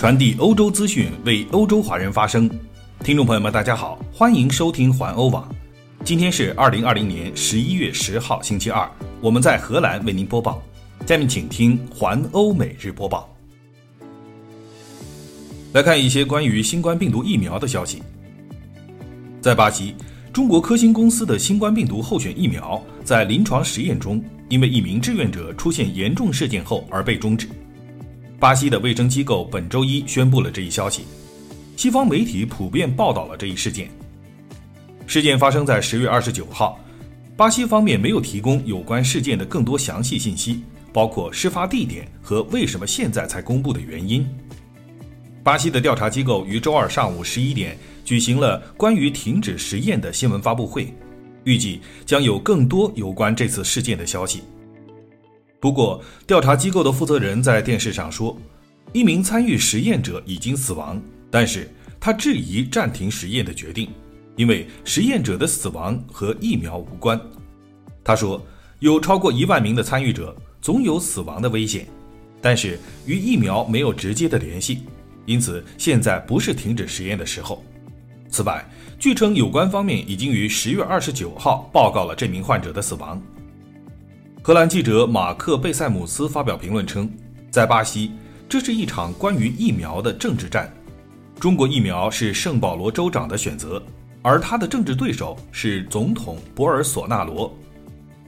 传递欧洲资讯，为欧洲华人发声。听众朋友们，大家好，欢迎收听环欧网。今天是二零二零年十一月十号，星期二，我们在荷兰为您播报。下面请听环欧每日播报。来看一些关于新冠病毒疫苗的消息。在巴西，中国科兴公司的新冠病毒候选疫苗在临床实验中，因为一名志愿者出现严重事件后而被终止。巴西的卫生机构本周一宣布了这一消息，西方媒体普遍报道了这一事件。事件发生在十月二十九号，巴西方面没有提供有关事件的更多详细信息，包括事发地点和为什么现在才公布的原因。巴西的调查机构于周二上午十一点举行了关于停止实验的新闻发布会，预计将有更多有关这次事件的消息。不过，调查机构的负责人在电视上说，一名参与实验者已经死亡，但是他质疑暂停实验的决定。因为实验者的死亡和疫苗无关，他说有超过一万名的参与者，总有死亡的危险，但是与疫苗没有直接的联系，因此现在不是停止实验的时候。此外，据称有关方面已经于十月二十九号报告了这名患者的死亡。荷兰记者马克贝塞姆斯发表评论称，在巴西，这是一场关于疫苗的政治战，中国疫苗是圣保罗州长的选择。而他的政治对手是总统博尔索纳罗，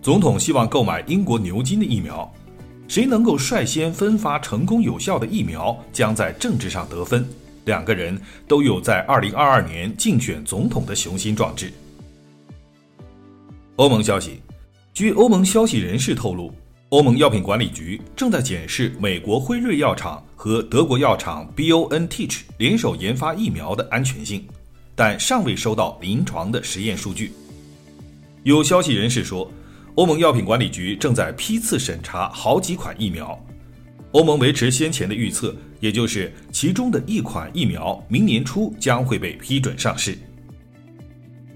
总统希望购买英国牛津的疫苗，谁能够率先分发成功有效的疫苗，将在政治上得分。两个人都有在2022年竞选总统的雄心壮志。欧盟消息，据欧盟消息人士透露，欧盟药品管理局正在检视美国辉瑞药厂和德国药厂 BioNTech 联手研发疫苗的安全性。但尚未收到临床的实验数据。有消息人士说，欧盟药品管理局正在批次审查好几款疫苗。欧盟维持先前的预测，也就是其中的一款疫苗明年初将会被批准上市。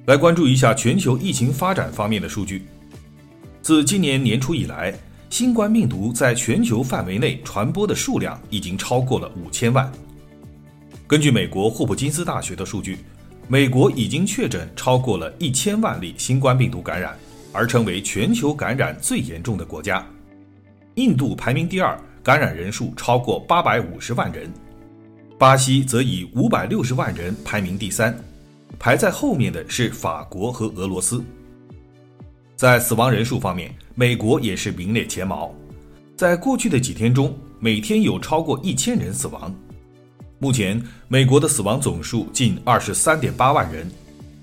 来关注一下全球疫情发展方面的数据。自今年年初以来，新冠病毒在全球范围内传播的数量已经超过了五千万。根据美国霍普金斯大学的数据。美国已经确诊超过了一千万例新冠病毒感染，而成为全球感染最严重的国家。印度排名第二，感染人数超过八百五十万人。巴西则以五百六十万人排名第三，排在后面的是法国和俄罗斯。在死亡人数方面，美国也是名列前茅，在过去的几天中，每天有超过一千人死亡。目前，美国的死亡总数近二十三点八万人，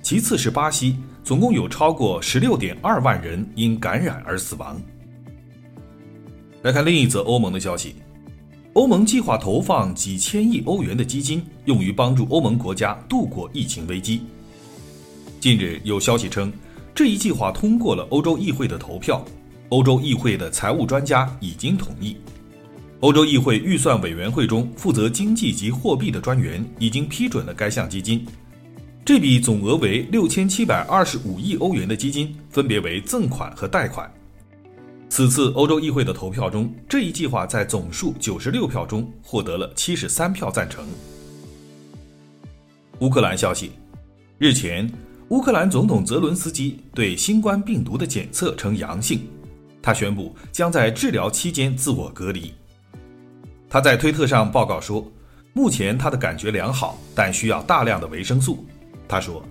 其次是巴西，总共有超过十六点二万人因感染而死亡。来看另一则欧盟的消息，欧盟计划投放几千亿欧元的基金，用于帮助欧盟国家度过疫情危机。近日有消息称，这一计划通过了欧洲议会的投票，欧洲议会的财务专家已经同意。欧洲议会预算委员会中负责经济及货币的专员已经批准了该项基金。这笔总额为六千七百二十五亿欧元的基金，分别为赠款和贷款。此次欧洲议会的投票中，这一计划在总数九十六票中获得了七十三票赞成。乌克兰消息，日前，乌克兰总统泽伦斯基对新冠病毒的检测呈阳性，他宣布将在治疗期间自我隔离。他在推特上报告说，目前他的感觉良好，但需要大量的维生素。他说：“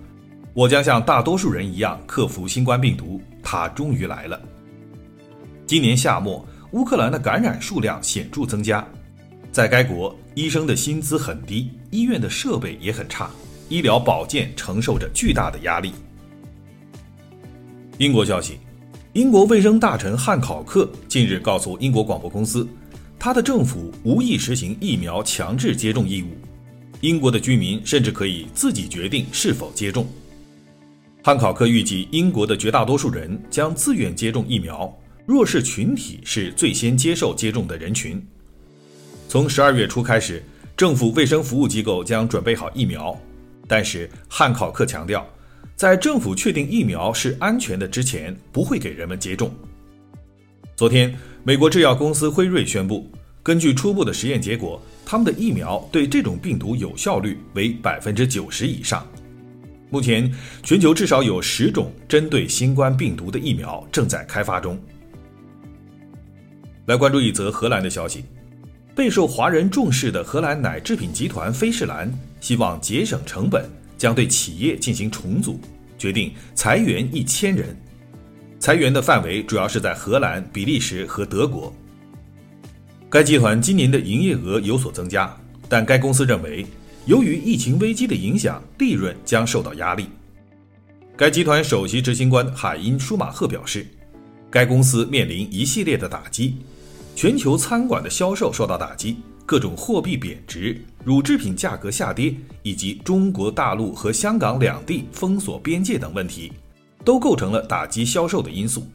我将像大多数人一样克服新冠病毒，它终于来了。”今年夏末，乌克兰的感染数量显著增加，在该国，医生的薪资很低，医院的设备也很差，医疗保健承受着巨大的压力。英国消息，英国卫生大臣汉考克近日告诉英国广播公司。他的政府无意实行疫苗强制接种义务，英国的居民甚至可以自己决定是否接种。汉考克预计，英国的绝大多数人将自愿接种疫苗，弱势群体是最先接受接种的人群。从十二月初开始，政府卫生服务机构将准备好疫苗，但是汉考克强调，在政府确定疫苗是安全的之前，不会给人们接种。昨天。美国制药公司辉瑞宣布，根据初步的实验结果，他们的疫苗对这种病毒有效率为百分之九十以上。目前，全球至少有十种针对新冠病毒的疫苗正在开发中。来关注一则荷兰的消息：备受华人重视的荷兰奶制品集团菲士兰希望节省成本，将对企业进行重组，决定裁员一千人。裁员的范围主要是在荷兰、比利时和德国。该集团今年的营业额有所增加，但该公司认为，由于疫情危机的影响，利润将受到压力。该集团首席执行官海因舒马赫表示，该公司面临一系列的打击：全球餐馆的销售受到打击，各种货币贬值，乳制品价格下跌，以及中国大陆和香港两地封锁边界等问题，都构成了打击销售的因素。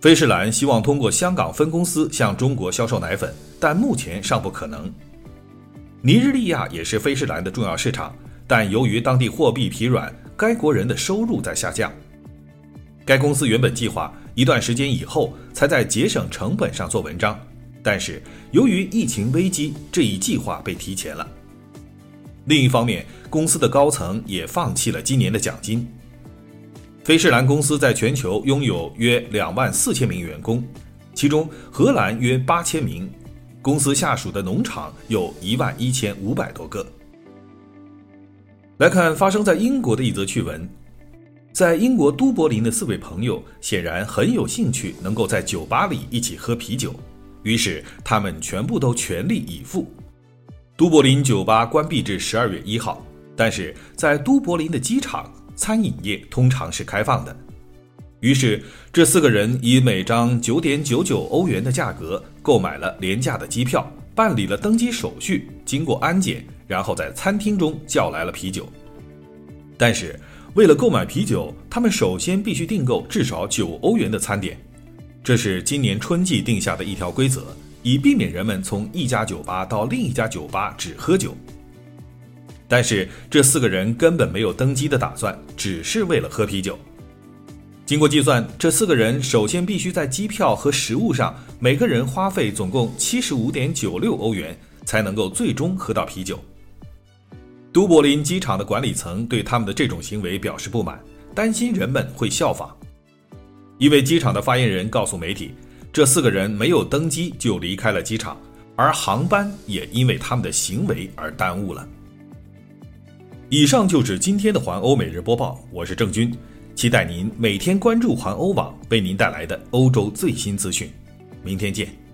菲士兰希望通过香港分公司向中国销售奶粉，但目前尚不可能。尼日利亚也是菲士兰的重要市场，但由于当地货币疲软，该国人的收入在下降。该公司原本计划一段时间以后才在节省成本上做文章，但是由于疫情危机，这一计划被提前了。另一方面，公司的高层也放弃了今年的奖金。菲士兰公司在全球拥有约两万四千名员工，其中荷兰约八千名，公司下属的农场有一万一千五百多个。来看发生在英国的一则趣闻，在英国都柏林的四位朋友显然很有兴趣能够在酒吧里一起喝啤酒，于是他们全部都全力以赴。都柏林酒吧关闭至十二月一号，但是在都柏林的机场。餐饮业通常是开放的，于是这四个人以每张九点九九欧元的价格购买了廉价的机票，办理了登机手续，经过安检，然后在餐厅中叫来了啤酒。但是为了购买啤酒，他们首先必须订购至少九欧元的餐点，这是今年春季定下的一条规则，以避免人们从一家酒吧到另一家酒吧只喝酒。但是这四个人根本没有登机的打算，只是为了喝啤酒。经过计算，这四个人首先必须在机票和食物上每个人花费总共七十五点九六欧元，才能够最终喝到啤酒。都柏林机场的管理层对他们的这种行为表示不满，担心人们会效仿。一位机场的发言人告诉媒体，这四个人没有登机就离开了机场，而航班也因为他们的行为而耽误了。以上就是今天的环欧每日播报，我是郑军，期待您每天关注环欧网为您带来的欧洲最新资讯，明天见。